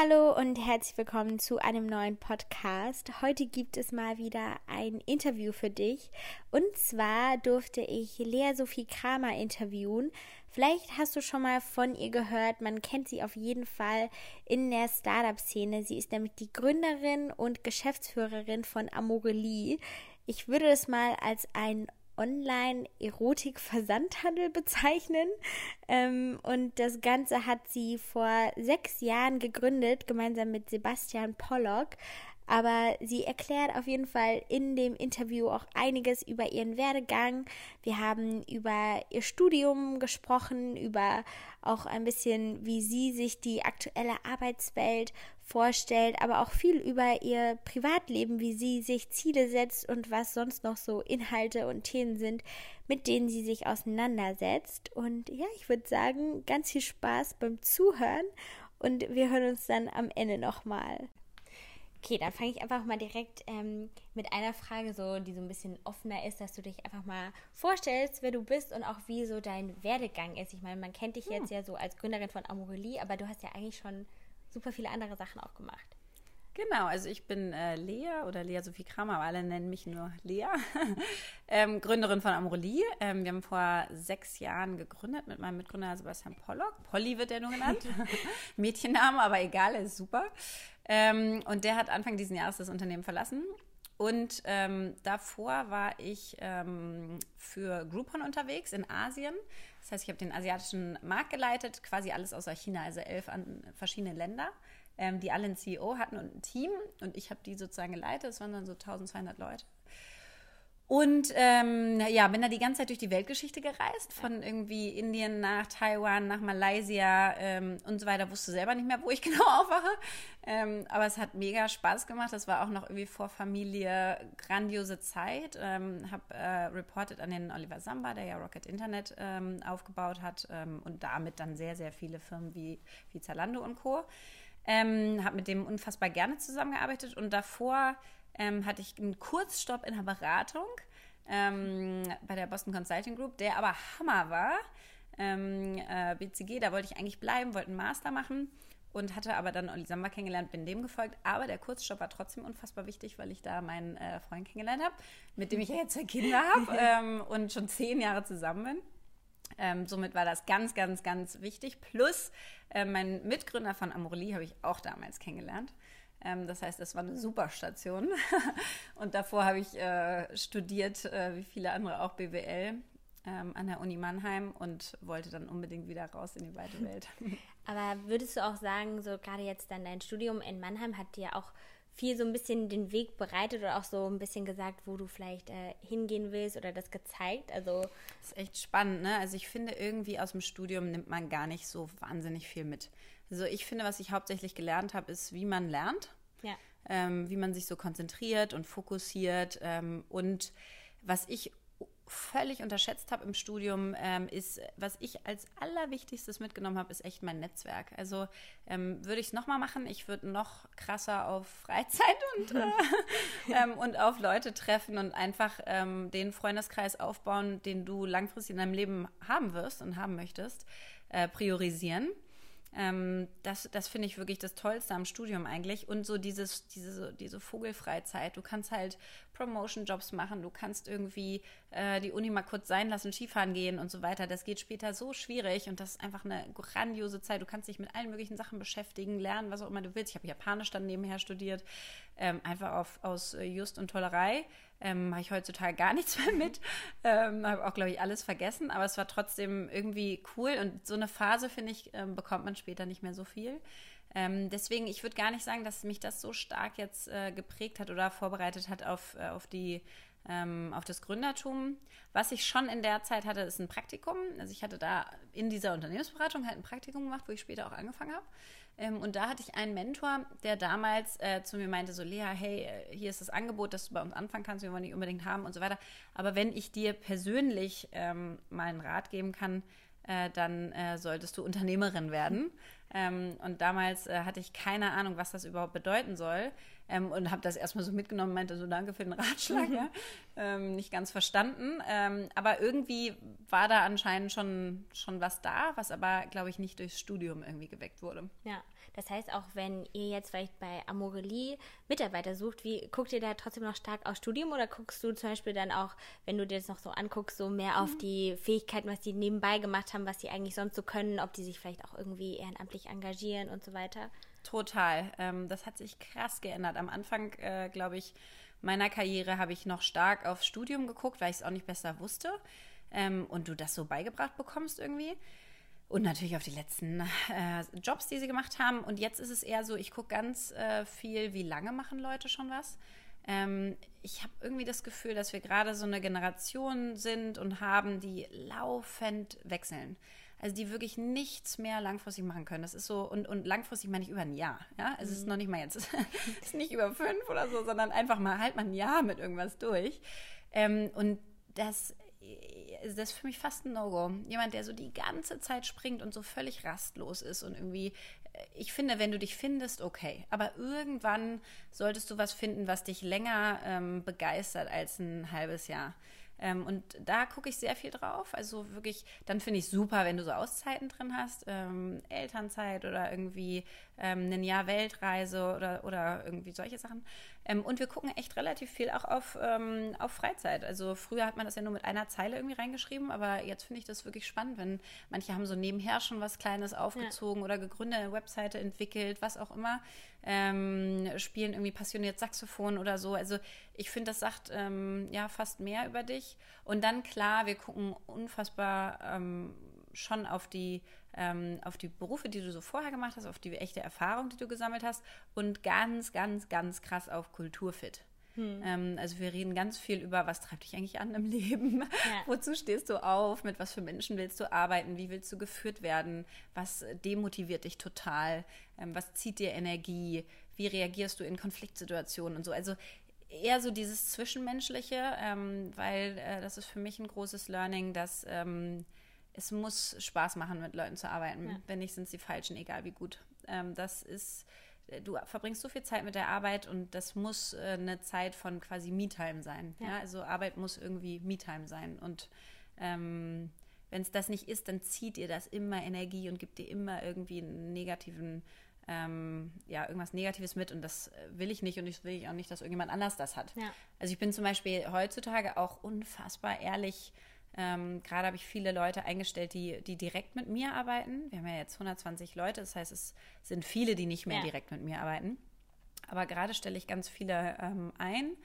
Hallo und herzlich willkommen zu einem neuen Podcast. Heute gibt es mal wieder ein Interview für dich. Und zwar durfte ich Lea Sophie Kramer interviewen. Vielleicht hast du schon mal von ihr gehört. Man kennt sie auf jeden Fall in der Startup-Szene. Sie ist nämlich die Gründerin und Geschäftsführerin von Amorelie. Ich würde es mal als ein Online-Erotik-Versandhandel bezeichnen. Ähm, und das Ganze hat sie vor sechs Jahren gegründet, gemeinsam mit Sebastian Pollock. Aber sie erklärt auf jeden Fall in dem Interview auch einiges über ihren Werdegang. Wir haben über ihr Studium gesprochen, über auch ein bisschen, wie sie sich die aktuelle Arbeitswelt vorstellt, aber auch viel über ihr Privatleben, wie sie sich Ziele setzt und was sonst noch so Inhalte und Themen sind, mit denen sie sich auseinandersetzt. Und ja, ich würde sagen, ganz viel Spaß beim Zuhören und wir hören uns dann am Ende nochmal. Okay, dann fange ich einfach mal direkt ähm, mit einer Frage, so, die so ein bisschen offener ist, dass du dich einfach mal vorstellst, wer du bist und auch wie so dein Werdegang ist. Ich meine, man kennt dich jetzt hm. ja so als Gründerin von Amorelie, aber du hast ja eigentlich schon super viele andere Sachen auch gemacht. Genau, also ich bin äh, Lea oder Lea Sophie Kramer, aber alle nennen mich nur Lea, ähm, Gründerin von Amorelie. Ähm, wir haben vor sechs Jahren gegründet mit meinem Mitgründer Sebastian Pollock. Polly wird er nur genannt. Mädchenname, aber egal, er ist super. Ähm, und der hat Anfang dieses Jahres das Unternehmen verlassen. Und ähm, davor war ich ähm, für Groupon unterwegs in Asien. Das heißt, ich habe den asiatischen Markt geleitet, quasi alles außer China, also elf an verschiedene Länder, ähm, die alle einen CEO hatten und ein Team. Und ich habe die sozusagen geleitet. Es waren dann so 1200 Leute. Und ähm, ja, bin da die ganze Zeit durch die Weltgeschichte gereist, von irgendwie Indien nach Taiwan, nach Malaysia ähm, und so weiter. Wusste selber nicht mehr, wo ich genau aufwache. Ähm, aber es hat mega Spaß gemacht. Das war auch noch irgendwie vor Familie grandiose Zeit. Ähm, habe äh, reported an den Oliver Samba, der ja Rocket Internet ähm, aufgebaut hat ähm, und damit dann sehr, sehr viele Firmen wie, wie Zalando und Co. Ähm, habe mit dem unfassbar gerne zusammengearbeitet und davor ähm, hatte ich einen Kurzstopp in der Beratung ähm, bei der Boston Consulting Group, der aber Hammer war. Ähm, äh, BCG, da wollte ich eigentlich bleiben, wollte einen Master machen und hatte aber dann Olli Samba kennengelernt, bin dem gefolgt. Aber der Kurzstopp war trotzdem unfassbar wichtig, weil ich da meinen äh, Freund kennengelernt habe, mit dem ich ja jetzt zwei Kinder habe ähm, und schon zehn Jahre zusammen bin. Ähm, somit war das ganz, ganz, ganz wichtig. Plus, äh, mein Mitgründer von Amorelie habe ich auch damals kennengelernt. Ähm, das heißt, es war eine super Station. und davor habe ich äh, studiert, äh, wie viele andere auch BWL ähm, an der Uni Mannheim und wollte dann unbedingt wieder raus in die weite Welt. Aber würdest du auch sagen, so gerade jetzt dann dein Studium in Mannheim hat dir auch viel so ein bisschen den Weg bereitet oder auch so ein bisschen gesagt, wo du vielleicht äh, hingehen willst oder das gezeigt? Also das ist echt spannend, ne? Also ich finde irgendwie aus dem Studium nimmt man gar nicht so wahnsinnig viel mit. Also ich finde, was ich hauptsächlich gelernt habe, ist, wie man lernt. Ja. Ähm, wie man sich so konzentriert und fokussiert. Ähm, und was ich völlig unterschätzt habe im Studium, ähm, ist, was ich als allerwichtigstes mitgenommen habe, ist echt mein Netzwerk. Also ähm, würde ich es nochmal machen, ich würde noch krasser auf Freizeit und, äh, ähm, und auf Leute treffen und einfach ähm, den Freundeskreis aufbauen, den du langfristig in deinem Leben haben wirst und haben möchtest, äh, priorisieren. Ähm, das das finde ich wirklich das Tollste am Studium eigentlich. Und so dieses, diese, diese Vogelfreizeit. Du kannst halt Promotion-Jobs machen, du kannst irgendwie äh, die Uni mal kurz sein lassen, Skifahren gehen und so weiter. Das geht später so schwierig und das ist einfach eine grandiose Zeit. Du kannst dich mit allen möglichen Sachen beschäftigen, lernen, was auch immer du willst. Ich habe Japanisch dann nebenher studiert, ähm, einfach auf, aus äh, Just und Tollerei. Ähm, Mache ich heutzutage gar nichts mehr mit. Ähm, habe auch, glaube ich, alles vergessen, aber es war trotzdem irgendwie cool und so eine Phase, finde ich, ähm, bekommt man später nicht mehr so viel. Ähm, deswegen, ich würde gar nicht sagen, dass mich das so stark jetzt äh, geprägt hat oder vorbereitet hat auf, äh, auf die ähm, auf das Gründertum. Was ich schon in der Zeit hatte, ist ein Praktikum. Also ich hatte da in dieser Unternehmensberatung halt ein Praktikum gemacht, wo ich später auch angefangen habe. Ähm, und da hatte ich einen Mentor, der damals äh, zu mir meinte, so Lea, hey, äh, hier ist das Angebot, dass du bei uns anfangen kannst, wir wollen dich unbedingt haben und so weiter. Aber wenn ich dir persönlich ähm, mal einen Rat geben kann, äh, dann äh, solltest du Unternehmerin werden. Ähm, und damals äh, hatte ich keine Ahnung, was das überhaupt bedeuten soll. Ähm, und habe das erstmal so mitgenommen, meinte so, danke für den Ratschlag. ja. ähm, nicht ganz verstanden. Ähm, aber irgendwie war da anscheinend schon, schon was da, was aber, glaube ich, nicht durchs Studium irgendwie geweckt wurde. Ja, Das heißt, auch wenn ihr jetzt vielleicht bei Amorelie Mitarbeiter sucht, wie guckt ihr da trotzdem noch stark aufs Studium oder guckst du zum Beispiel dann auch, wenn du dir das noch so anguckst, so mehr mhm. auf die Fähigkeiten, was die nebenbei gemacht haben, was die eigentlich sonst so können, ob die sich vielleicht auch irgendwie ehrenamtlich engagieren und so weiter? Total. Ähm, das hat sich krass geändert. Am Anfang, äh, glaube ich, meiner Karriere habe ich noch stark aufs Studium geguckt, weil ich es auch nicht besser wusste. Ähm, und du das so beigebracht bekommst irgendwie. Und natürlich auf die letzten äh, Jobs, die sie gemacht haben. Und jetzt ist es eher so, ich gucke ganz äh, viel, wie lange machen Leute schon was. Ähm, ich habe irgendwie das Gefühl, dass wir gerade so eine Generation sind und haben, die laufend wechseln. Also die wirklich nichts mehr langfristig machen können. Das ist so, und, und langfristig meine ich über ein Jahr. Ja? Also mhm. es ist noch nicht mal jetzt, es ist nicht über fünf oder so, sondern einfach mal halt mal ein Jahr mit irgendwas durch. Ähm, und das das ist für mich fast ein No-Go. Jemand, der so die ganze Zeit springt und so völlig rastlos ist und irgendwie, äh, ich finde, wenn du dich findest, okay. Aber irgendwann solltest du was finden, was dich länger ähm, begeistert als ein halbes Jahr. Ähm, und da gucke ich sehr viel drauf. Also wirklich, dann finde ich super, wenn du so Auszeiten drin hast, ähm, Elternzeit oder irgendwie ähm, ein Jahr Weltreise oder, oder irgendwie solche Sachen. Ähm, und wir gucken echt relativ viel auch auf, ähm, auf Freizeit. Also früher hat man das ja nur mit einer Zeile irgendwie reingeschrieben, aber jetzt finde ich das wirklich spannend, wenn manche haben so nebenher schon was Kleines aufgezogen ja. oder gegründet, eine Webseite entwickelt, was auch immer. Ähm, spielen irgendwie passioniert Saxophon oder so. Also ich finde, das sagt ähm, ja fast mehr über dich. Und dann klar, wir gucken unfassbar ähm, schon auf die ähm, auf die Berufe, die du so vorher gemacht hast, auf die echte Erfahrung, die du gesammelt hast und ganz, ganz, ganz krass auf Kulturfit. Hm. Ähm, also wir reden ganz viel über, was treibt dich eigentlich an im Leben? Ja. Wozu stehst du auf? Mit was für Menschen willst du arbeiten? Wie willst du geführt werden? Was demotiviert dich total? Ähm, was zieht dir Energie? Wie reagierst du in Konfliktsituationen und so? Also eher so dieses Zwischenmenschliche, ähm, weil äh, das ist für mich ein großes Learning, dass es muss Spaß machen, mit Leuten zu arbeiten. Ja. Wenn nicht, sind es die falschen, egal wie gut. Das ist, äh, du verbringst so viel Zeit mit der Arbeit und das muss äh, eine Zeit von quasi Me-Time sein. Ja. ja. Also Arbeit muss irgendwie Me-Time sein. Und ähm, wenn es das nicht ist, dann zieht dir das immer Energie und gibt dir immer irgendwie einen negativen, ähm, ja, irgendwas Negatives mit und das will ich nicht und ich will auch nicht, dass irgendjemand anders das hat. Ja. Also ich bin zum Beispiel heutzutage auch unfassbar ehrlich ähm, Gerade habe ich viele Leute eingestellt, die, die direkt mit mir arbeiten. Wir haben ja jetzt 120 Leute, das heißt, es sind viele, die nicht mehr ja. direkt mit mir arbeiten. Aber gerade stelle ich ganz viele ähm, ein.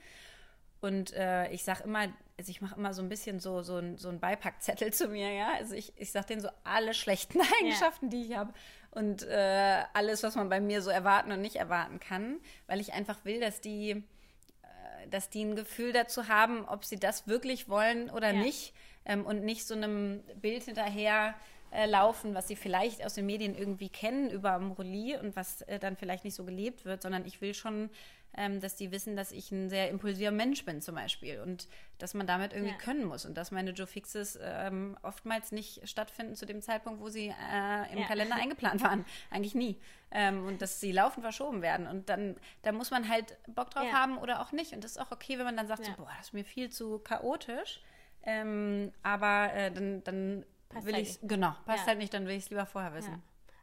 Und äh, ich sage immer, also ich mache immer so ein bisschen so, so, ein, so einen Beipackzettel zu mir, ja. Also ich, ich sage denen so alle schlechten Eigenschaften, ja. die ich habe und äh, alles, was man bei mir so erwarten und nicht erwarten kann, weil ich einfach will, dass die, äh, dass die ein Gefühl dazu haben, ob sie das wirklich wollen oder ja. nicht ähm, und nicht so einem Bild hinterher äh, laufen, was sie vielleicht aus den Medien irgendwie kennen über Morelli und was äh, dann vielleicht nicht so gelebt wird, sondern ich will schon, ähm, dass die wissen, dass ich ein sehr impulsiver Mensch bin zum Beispiel und dass man damit irgendwie ja. können muss und dass meine Joe Fixes ähm, oftmals nicht stattfinden zu dem Zeitpunkt, wo sie äh, im ja. Kalender eingeplant waren. Eigentlich nie. Ähm, und dass sie laufend verschoben werden. Und dann, da muss man halt Bock drauf ja. haben oder auch nicht. Und das ist auch okay, wenn man dann sagt, so, boah, das ist mir viel zu chaotisch. Ähm, aber äh, dann, dann will halt ich genau, passt ja. halt nicht, dann will ich es lieber vorher wissen. Ja.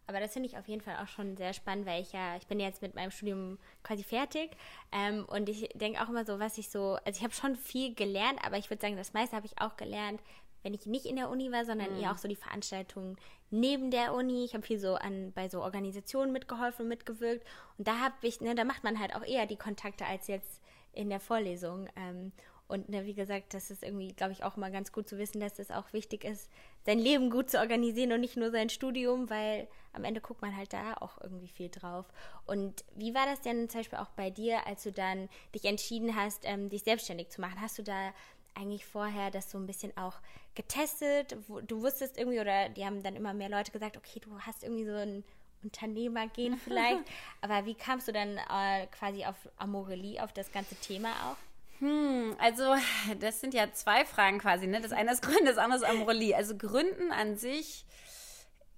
Aber das finde ich auf jeden Fall auch schon sehr spannend, weil ich ja, ich bin jetzt mit meinem Studium quasi fertig ähm, und ich denke auch immer so, was ich so, also ich habe schon viel gelernt, aber ich würde sagen, das meiste habe ich auch gelernt, wenn ich nicht in der Uni war, sondern mhm. eher auch so die Veranstaltungen neben der Uni. Ich habe viel so an bei so Organisationen mitgeholfen und mitgewirkt und da habe ich, ne, da macht man halt auch eher die Kontakte als jetzt in der Vorlesung. Ähm, und ne, wie gesagt, das ist irgendwie, glaube ich, auch immer ganz gut zu wissen, dass es auch wichtig ist, sein Leben gut zu organisieren und nicht nur sein Studium, weil am Ende guckt man halt da auch irgendwie viel drauf. Und wie war das denn zum Beispiel auch bei dir, als du dann dich entschieden hast, ähm, dich selbstständig zu machen? Hast du da eigentlich vorher das so ein bisschen auch getestet? Du wusstest irgendwie, oder die haben dann immer mehr Leute gesagt, okay, du hast irgendwie so ein Unternehmergehen vielleicht. Aber wie kamst du dann äh, quasi auf Amorelie, auf das ganze Thema auch? Hm, also das sind ja zwei Fragen quasi. Ne? Das eine ist Gründen, das andere ist Amorelie. Also Gründen an sich,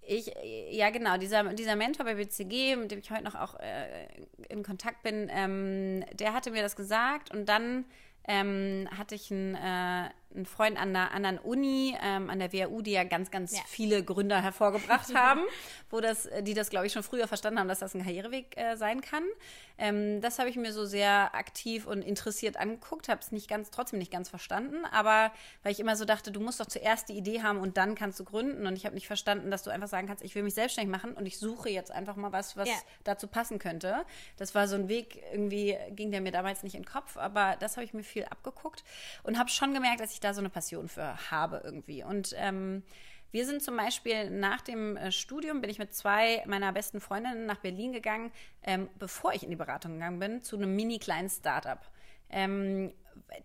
ich, ja genau, dieser, dieser Mentor bei BCG, mit dem ich heute noch auch äh, in Kontakt bin, ähm, der hatte mir das gesagt und dann ähm, hatte ich einen, äh, einen Freund an einer anderen Uni, ähm, an der WHU, die ja ganz, ganz ja. viele Gründer hervorgebracht haben, wo das, die das, glaube ich, schon früher verstanden haben, dass das ein Karriereweg äh, sein kann. Ähm, das habe ich mir so sehr aktiv und interessiert angeguckt, habe es nicht ganz, trotzdem nicht ganz verstanden, aber weil ich immer so dachte, du musst doch zuerst die Idee haben und dann kannst du gründen. Und ich habe nicht verstanden, dass du einfach sagen kannst, ich will mich selbstständig machen und ich suche jetzt einfach mal was, was ja. dazu passen könnte. Das war so ein Weg, irgendwie ging der mir damals nicht in den Kopf, aber das habe ich mir viel abgeguckt und habe schon gemerkt, dass ich da so eine Passion für habe irgendwie. Und ähm, wir sind zum Beispiel nach dem äh, Studium, bin ich mit zwei meiner besten Freundinnen nach Berlin gegangen, ähm, bevor ich in die Beratung gegangen bin, zu einem mini kleinen Startup. Ähm,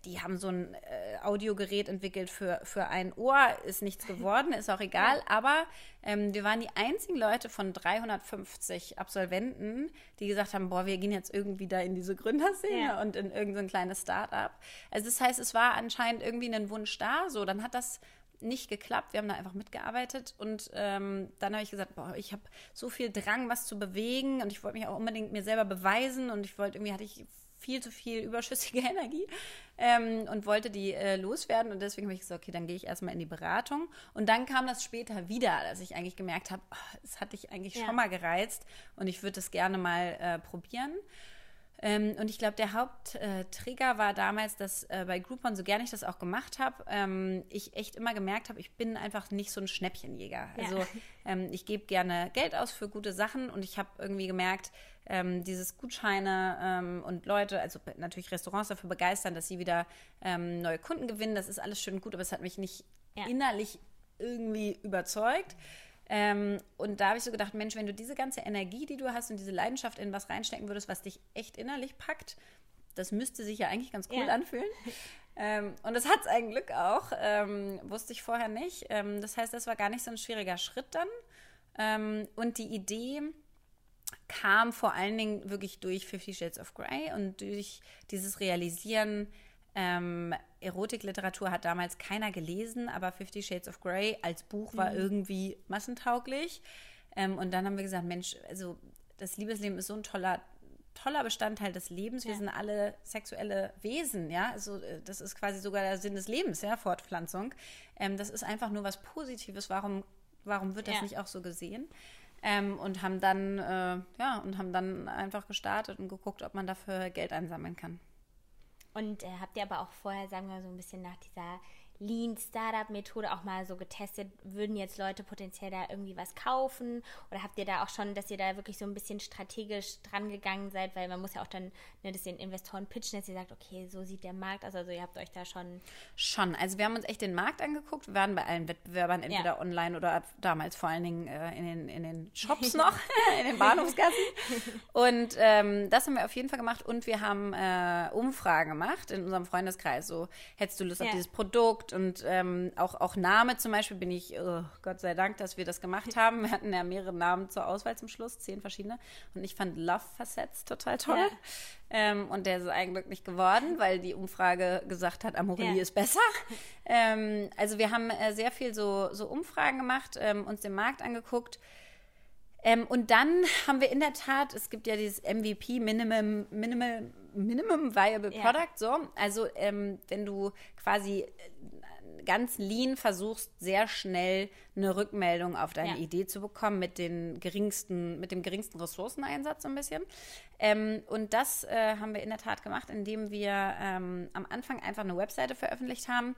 die haben so ein äh, Audiogerät entwickelt für, für ein Ohr, ist nichts geworden, ist auch egal, aber ähm, wir waren die einzigen Leute von 350 Absolventen, die gesagt haben, boah, wir gehen jetzt irgendwie da in diese Gründerszene ja. und in irgendein so kleines Start-up. Also das heißt, es war anscheinend irgendwie ein Wunsch da, so, dann hat das nicht geklappt. Wir haben da einfach mitgearbeitet und ähm, dann habe ich gesagt, boah, ich habe so viel Drang, was zu bewegen und ich wollte mich auch unbedingt mir selber beweisen und ich wollte irgendwie hatte ich viel zu viel überschüssige Energie ähm, und wollte die äh, loswerden. Und deswegen habe ich gesagt, okay, dann gehe ich erstmal in die Beratung. Und dann kam das später wieder, dass ich eigentlich gemerkt habe, oh, es hat dich eigentlich ja. schon mal gereizt und ich würde es gerne mal äh, probieren. Ähm, und ich glaube, der Haupttrigger äh, war damals, dass äh, bei Groupon, so gerne ich das auch gemacht habe, ähm, ich echt immer gemerkt habe, ich bin einfach nicht so ein Schnäppchenjäger. Ja. Also ähm, ich gebe gerne Geld aus für gute Sachen und ich habe irgendwie gemerkt, ähm, dieses Gutscheine ähm, und Leute, also natürlich Restaurants dafür begeistern, dass sie wieder ähm, neue Kunden gewinnen, das ist alles schön und gut, aber es hat mich nicht ja. innerlich irgendwie überzeugt. Ähm, und da habe ich so gedacht, Mensch, wenn du diese ganze Energie, die du hast und diese Leidenschaft in was reinstecken würdest, was dich echt innerlich packt, das müsste sich ja eigentlich ganz cool ja. anfühlen. Ähm, und das hat es ein Glück auch, ähm, wusste ich vorher nicht. Ähm, das heißt, das war gar nicht so ein schwieriger Schritt dann. Ähm, und die Idee kam vor allen Dingen wirklich durch Fifty Shades of Grey und durch dieses Realisieren, ähm, Erotikliteratur hat damals keiner gelesen, aber Fifty Shades of Grey als Buch war mhm. irgendwie massentauglich. Ähm, und dann haben wir gesagt, Mensch, also das Liebesleben ist so ein toller, toller Bestandteil des Lebens. Wir ja. sind alle sexuelle Wesen, ja. Also äh, das ist quasi sogar der Sinn des Lebens, ja, Fortpflanzung. Ähm, das ist einfach nur was Positives. Warum, warum wird das ja. nicht auch so gesehen? Ähm, und haben dann, äh, ja, und haben dann einfach gestartet und geguckt, ob man dafür Geld einsammeln kann. Und äh, habt ihr aber auch vorher, sagen wir so ein bisschen nach dieser Lean Startup Methode auch mal so getestet? Würden jetzt Leute potenziell da irgendwie was kaufen? Oder habt ihr da auch schon, dass ihr da wirklich so ein bisschen strategisch dran gegangen seid? Weil man muss ja auch dann ne, das den Investoren pitchen, dass ihr sagt, okay, so sieht der Markt aus. Also ihr habt euch da schon. Schon. Also wir haben uns echt den Markt angeguckt. Wir waren bei allen Wettbewerbern entweder ja. online oder damals vor allen Dingen äh, in, den, in den Shops noch, in den Bahnhofsgassen. Und ähm, das haben wir auf jeden Fall gemacht. Und wir haben äh, Umfragen gemacht in unserem Freundeskreis. So, hättest du Lust ja. auf dieses Produkt? Und ähm, auch, auch Name zum Beispiel bin ich, oh, Gott sei Dank, dass wir das gemacht haben. Wir hatten ja mehrere Namen zur Auswahl zum Schluss, zehn verschiedene. Und ich fand Love Facets total toll. Ja. Ähm, und der ist eigentlich nicht geworden, weil die Umfrage gesagt hat, Amorelie ja. ist besser. Ähm, also wir haben äh, sehr viel so, so Umfragen gemacht, ähm, uns den Markt angeguckt. Ähm, und dann haben wir in der Tat, es gibt ja dieses MVP, Minimum, Minimal, Minimum Viable Product, ja. so. Also ähm, wenn du quasi ganz lean versuchst, sehr schnell eine Rückmeldung auf deine ja. Idee zu bekommen mit, den geringsten, mit dem geringsten Ressourceneinsatz so ein bisschen. Ähm, und das äh, haben wir in der Tat gemacht, indem wir ähm, am Anfang einfach eine Webseite veröffentlicht haben.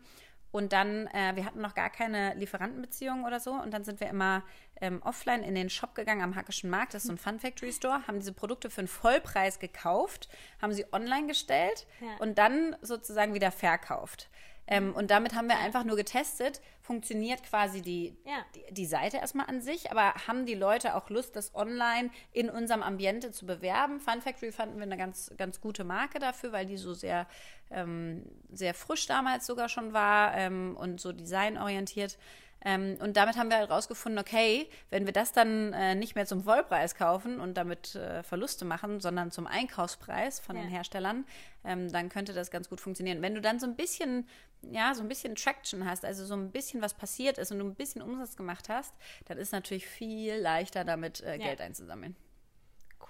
Und dann, äh, wir hatten noch gar keine Lieferantenbeziehung oder so. Und dann sind wir immer ähm, offline in den Shop gegangen am Hackischen Markt. Das ist so ein Fun Factory Store. Haben diese Produkte für einen Vollpreis gekauft, haben sie online gestellt ja. und dann sozusagen wieder verkauft. Ähm, und damit haben wir einfach nur getestet, funktioniert quasi die, ja. die, die, Seite erstmal an sich, aber haben die Leute auch Lust, das online in unserem Ambiente zu bewerben? Fun Factory fanden wir eine ganz, ganz gute Marke dafür, weil die so sehr, ähm, sehr frisch damals sogar schon war ähm, und so designorientiert. Ähm, und damit haben wir halt rausgefunden, okay, wenn wir das dann äh, nicht mehr zum Vollpreis kaufen und damit äh, Verluste machen, sondern zum Einkaufspreis von ja. den Herstellern, ähm, dann könnte das ganz gut funktionieren. Wenn du dann so ein bisschen, ja, so ein bisschen Traction hast, also so ein bisschen was passiert ist und du ein bisschen Umsatz gemacht hast, dann ist natürlich viel leichter damit äh, ja. Geld einzusammeln.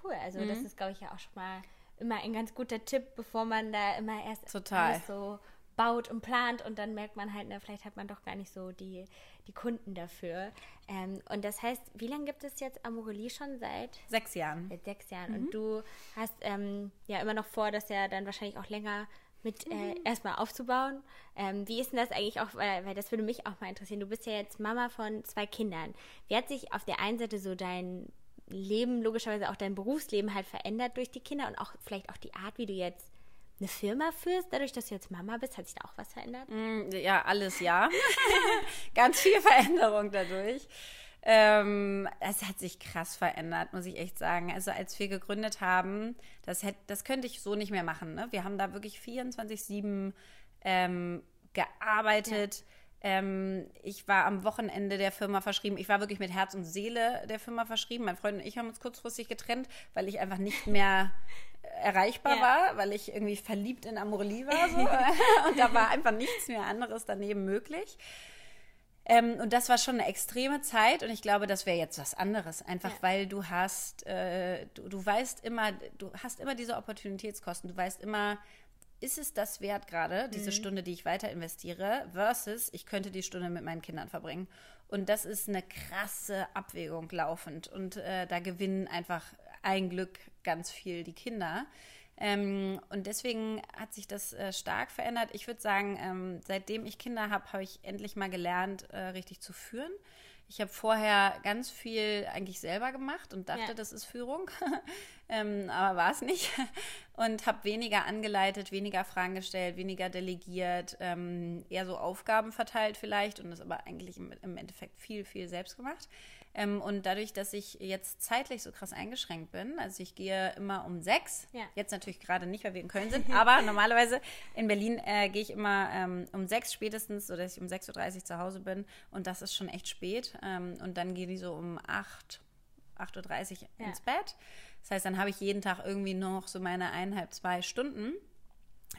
Cool, also mhm. das ist, glaube ich, ja auch schon mal immer ein ganz guter Tipp, bevor man da immer erst Total. so baut und plant und dann merkt man halt, na, vielleicht hat man doch gar nicht so die, die Kunden dafür. Ähm, und das heißt, wie lange gibt es jetzt Amorelie schon seit? Sechs Jahren. Seit sechs Jahren. Mhm. Und du hast ähm, ja immer noch vor, das ja dann wahrscheinlich auch länger mit äh, mhm. erstmal aufzubauen. Ähm, wie ist denn das eigentlich auch, weil, weil, das würde mich auch mal interessieren. Du bist ja jetzt Mama von zwei Kindern. Wie hat sich auf der einen Seite so dein Leben, logischerweise auch dein Berufsleben halt verändert durch die Kinder und auch vielleicht auch die Art, wie du jetzt eine Firma führst, dadurch, dass du jetzt Mama bist? Hat sich da auch was verändert? Mm, ja, alles ja. Ganz viel Veränderung dadurch. Ähm, es hat sich krass verändert, muss ich echt sagen. Also als wir gegründet haben, das, hätte, das könnte ich so nicht mehr machen. Ne? Wir haben da wirklich 24-7 ähm, gearbeitet. Ja. Ähm, ich war am Wochenende der Firma verschrieben. Ich war wirklich mit Herz und Seele der Firma verschrieben. Mein Freund und ich haben uns kurzfristig getrennt, weil ich einfach nicht mehr erreichbar ja. war, weil ich irgendwie verliebt in Amorelie war. So. und da war einfach nichts mehr anderes daneben möglich. Ähm, und das war schon eine extreme Zeit und ich glaube, das wäre jetzt was anderes. Einfach ja. weil du hast, äh, du, du weißt immer, du hast immer diese Opportunitätskosten. Du weißt immer, ist es das wert gerade, diese mhm. Stunde, die ich weiter investiere, versus ich könnte die Stunde mit meinen Kindern verbringen. Und das ist eine krasse Abwägung laufend. Und äh, da gewinnen einfach ein Glück ganz viel die Kinder. Ähm, und deswegen hat sich das äh, stark verändert. Ich würde sagen, ähm, seitdem ich Kinder habe, habe ich endlich mal gelernt, äh, richtig zu führen. Ich habe vorher ganz viel eigentlich selber gemacht und dachte, ja. das ist Führung, ähm, aber war es nicht. Und habe weniger angeleitet, weniger Fragen gestellt, weniger delegiert, ähm, eher so Aufgaben verteilt vielleicht und das aber eigentlich im, im Endeffekt viel, viel selbst gemacht. Ähm, und dadurch, dass ich jetzt zeitlich so krass eingeschränkt bin, also ich gehe immer um sechs, ja. jetzt natürlich gerade nicht, weil wir in Köln sind, aber normalerweise in Berlin äh, gehe ich immer ähm, um sechs spätestens, sodass ich um 6.30 Uhr zu Hause bin und das ist schon echt spät. Ähm, und dann gehe ich so um acht, 8.30 Uhr ja. ins Bett. Das heißt, dann habe ich jeden Tag irgendwie noch so meine eineinhalb, zwei Stunden.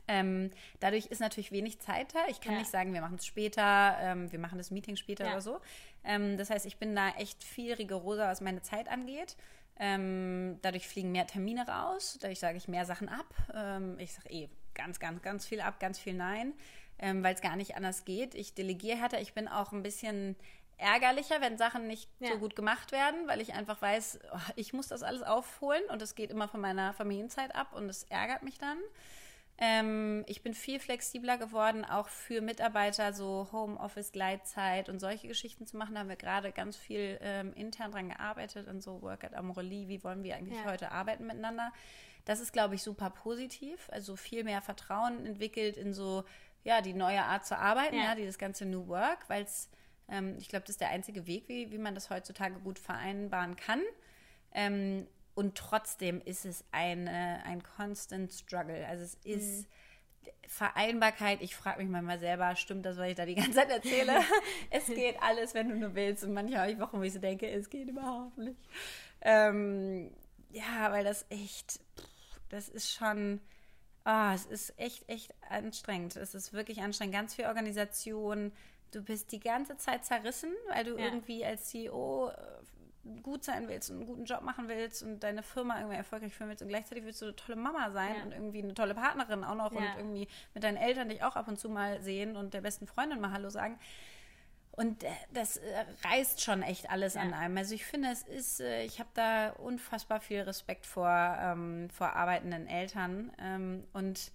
Ähm, dadurch ist natürlich wenig Zeit da. Ich kann ja. nicht sagen, wir machen es später, ähm, wir machen das Meeting später ja. oder so. Ähm, das heißt, ich bin da echt viel rigoroser, was meine Zeit angeht. Ähm, dadurch fliegen mehr Termine raus, dadurch sage ich mehr Sachen ab. Ähm, ich sage eh ganz, ganz, ganz viel ab, ganz viel Nein, ähm, weil es gar nicht anders geht. Ich delegiere härter. Ich bin auch ein bisschen ärgerlicher, wenn Sachen nicht ja. so gut gemacht werden, weil ich einfach weiß, oh, ich muss das alles aufholen und es geht immer von meiner Familienzeit ab und es ärgert mich dann. Ähm, ich bin viel flexibler geworden, auch für Mitarbeiter so Homeoffice, Gleitzeit und solche Geschichten zu machen. Da haben wir gerade ganz viel ähm, intern dran gearbeitet, an so Work at Amorelie. Wie wollen wir eigentlich ja. heute arbeiten miteinander? Das ist, glaube ich, super positiv. Also viel mehr Vertrauen entwickelt in so, ja, die neue Art zu arbeiten, ja, ja dieses ganze New Work, weil es, ähm, ich glaube, das ist der einzige Weg, wie, wie man das heutzutage gut vereinbaren kann. Ähm, und trotzdem ist es eine, ein constant struggle. Also es ist mhm. Vereinbarkeit. Ich frage mich manchmal selber, stimmt das, was ich da die ganze Zeit erzähle? es geht alles, wenn du nur willst. Und manchmal habe ich Wochen, wo ich so denke, es geht überhaupt nicht. Ähm, ja, weil das echt, das ist schon, oh, es ist echt, echt anstrengend. Es ist wirklich anstrengend. Ganz viel Organisation. Du bist die ganze Zeit zerrissen, weil du ja. irgendwie als CEO gut sein willst und einen guten Job machen willst und deine Firma irgendwie erfolgreich führen willst und gleichzeitig willst du eine tolle Mama sein ja. und irgendwie eine tolle Partnerin auch noch ja. und irgendwie mit deinen Eltern dich auch ab und zu mal sehen und der besten Freundin mal Hallo sagen. Und äh, das äh, reißt schon echt alles ja. an einem. Also ich finde, es ist, äh, ich habe da unfassbar viel Respekt vor, ähm, vor arbeitenden Eltern. Ähm, und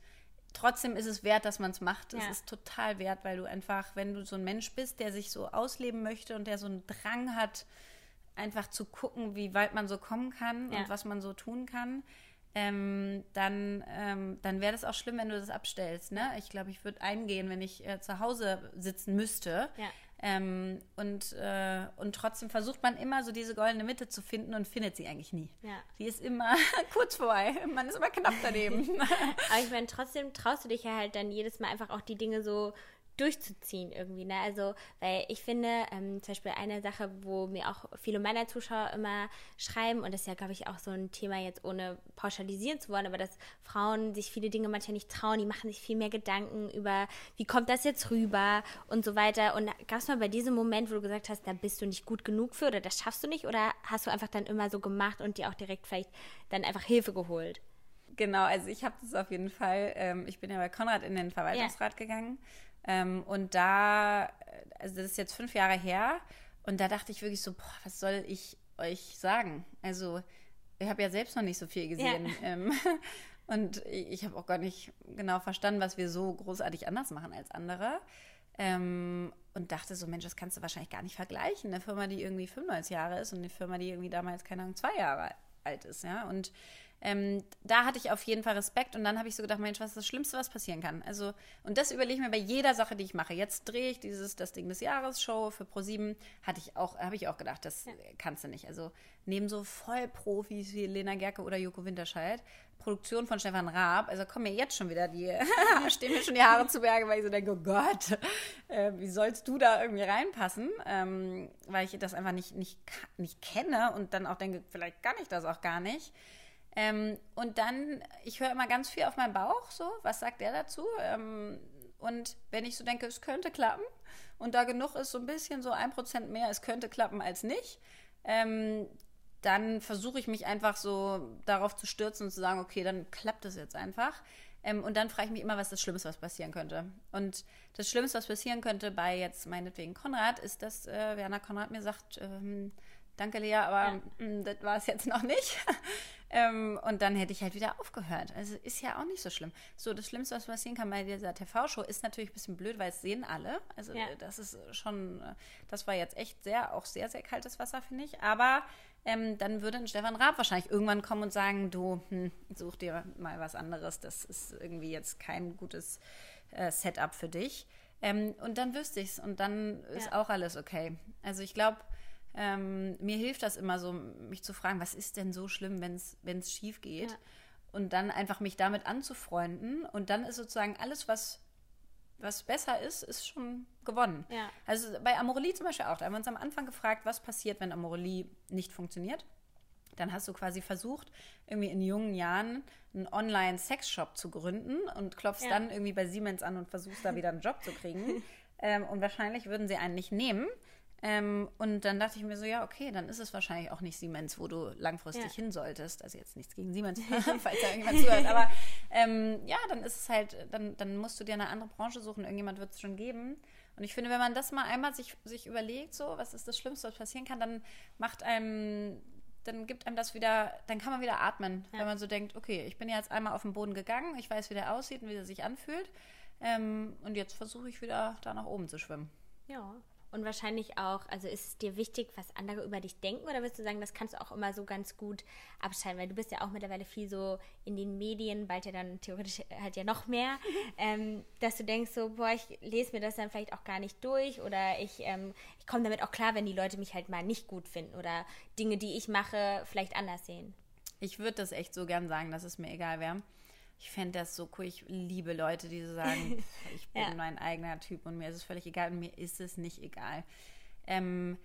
trotzdem ist es wert, dass man es macht. Es ist total wert, weil du einfach, wenn du so ein Mensch bist, der sich so ausleben möchte und der so einen Drang hat, einfach zu gucken, wie weit man so kommen kann ja. und was man so tun kann, ähm, dann, ähm, dann wäre das auch schlimm, wenn du das abstellst. Ne? Ich glaube, ich würde eingehen, wenn ich äh, zu Hause sitzen müsste. Ja. Ähm, und, äh, und trotzdem versucht man immer so diese goldene Mitte zu finden und findet sie eigentlich nie. Ja. Die ist immer kurz vorbei. Man ist immer knapp daneben. Aber ich meine, trotzdem traust du dich ja halt dann jedes Mal einfach auch die Dinge so durchzuziehen irgendwie. Ne? Also, weil ich finde, ähm, zum Beispiel eine Sache, wo mir auch viele meiner Zuschauer immer schreiben, und das ist ja, glaube ich, auch so ein Thema jetzt ohne pauschalisieren zu wollen, aber dass Frauen sich viele Dinge manchmal nicht trauen, die machen sich viel mehr Gedanken über, wie kommt das jetzt rüber und so weiter. Und gab es mal bei diesem Moment, wo du gesagt hast, da bist du nicht gut genug für oder das schaffst du nicht, oder hast du einfach dann immer so gemacht und dir auch direkt vielleicht dann einfach Hilfe geholt? Genau, also ich habe das auf jeden Fall. Ähm, ich bin ja bei Konrad in den Verwaltungsrat ja. gegangen. Ähm, und da, also das ist jetzt fünf Jahre her. Und da dachte ich wirklich so, boah, was soll ich euch sagen? Also, ich habe ja selbst noch nicht so viel gesehen. Ja. Ähm, und ich habe auch gar nicht genau verstanden, was wir so großartig anders machen als andere. Ähm, und dachte so, Mensch, das kannst du wahrscheinlich gar nicht vergleichen. Eine Firma, die irgendwie 95 Jahre ist und eine Firma, die irgendwie damals, keine Ahnung, zwei Jahre alt ist, ja. Und ähm, da hatte ich auf jeden Fall Respekt und dann habe ich so gedacht, Mensch, was ist das Schlimmste, was passieren kann? Also, und das überlege ich mir bei jeder Sache, die ich mache. Jetzt drehe ich dieses Das Ding des Jahres Show für Pro7, hatte ich auch, habe ich auch gedacht, das ja. kannst du nicht. Also, neben so Vollprofis wie Lena Gerke oder Joko Winterscheid, Produktion von Stefan Raab, also kommen mir jetzt schon wieder die, stehen mir schon die Haare zu Berge, weil ich so denke, oh Gott, äh, wie sollst du da irgendwie reinpassen? Ähm, weil ich das einfach nicht, nicht, nicht kenne und dann auch denke, vielleicht kann ich das auch gar nicht. Ähm, und dann, ich höre immer ganz viel auf meinen Bauch, so, was sagt der dazu? Ähm, und wenn ich so denke, es könnte klappen und da genug ist, so ein bisschen so ein Prozent mehr, es könnte klappen als nicht, ähm, dann versuche ich mich einfach so darauf zu stürzen und zu sagen, okay, dann klappt es jetzt einfach. Ähm, und dann frage ich mich immer, was das Schlimmste, was passieren könnte. Und das Schlimmste, was passieren könnte bei jetzt meinetwegen Konrad, ist, dass äh, Werner Konrad mir sagt, ähm, danke Lea, aber ja. mm, das war es jetzt noch nicht. ähm, und dann hätte ich halt wieder aufgehört. Also ist ja auch nicht so schlimm. So, das Schlimmste, was passieren kann bei dieser TV-Show, ist natürlich ein bisschen blöd, weil es sehen alle. Also ja. das ist schon, das war jetzt echt sehr, auch sehr, sehr kaltes Wasser, finde ich. Aber ähm, dann würde ein Stefan Raab wahrscheinlich irgendwann kommen und sagen, du, hm, such dir mal was anderes. Das ist irgendwie jetzt kein gutes äh, Setup für dich. Ähm, und dann wüsste ich es und dann ist ja. auch alles okay. Also ich glaube, ähm, mir hilft das immer so, mich zu fragen, was ist denn so schlimm, wenn es schief geht? Ja. Und dann einfach mich damit anzufreunden. Und dann ist sozusagen alles, was, was besser ist, ist schon gewonnen. Ja. Also bei Amorelie zum Beispiel auch. Da haben wir uns am Anfang gefragt, was passiert, wenn Amorelie nicht funktioniert. Dann hast du quasi versucht, irgendwie in jungen Jahren einen Online-Sex-Shop zu gründen und klopfst ja. dann irgendwie bei Siemens an und versuchst da wieder einen Job zu kriegen. ähm, und wahrscheinlich würden sie einen nicht nehmen. Ähm, und dann dachte ich mir so, ja, okay, dann ist es wahrscheinlich auch nicht Siemens, wo du langfristig ja. hin solltest. Also jetzt nichts gegen Siemens, falls da irgendjemand zuhört. Aber ähm, ja, dann ist es halt, dann, dann musst du dir eine andere Branche suchen. Irgendjemand wird es schon geben. Und ich finde, wenn man das mal einmal sich, sich überlegt, so, was ist das Schlimmste, was passieren kann, dann macht einem, dann gibt einem das wieder, dann kann man wieder atmen. Ja. Wenn man so denkt, okay, ich bin jetzt einmal auf den Boden gegangen, ich weiß, wie der aussieht und wie er sich anfühlt. Ähm, und jetzt versuche ich wieder da nach oben zu schwimmen. Ja, und wahrscheinlich auch, also ist es dir wichtig, was andere über dich denken oder würdest du sagen, das kannst du auch immer so ganz gut abschalten, weil du bist ja auch mittlerweile viel so in den Medien, bald ja dann theoretisch halt ja noch mehr, ähm, dass du denkst so, boah, ich lese mir das dann vielleicht auch gar nicht durch oder ich, ähm, ich komme damit auch klar, wenn die Leute mich halt mal nicht gut finden oder Dinge, die ich mache, vielleicht anders sehen. Ich würde das echt so gern sagen, dass es mir egal wäre. Ich fände das so cool. Ich liebe Leute, die so sagen, ich bin ja. mein eigener Typ und mir ist es völlig egal und mir ist es nicht egal. Ähm,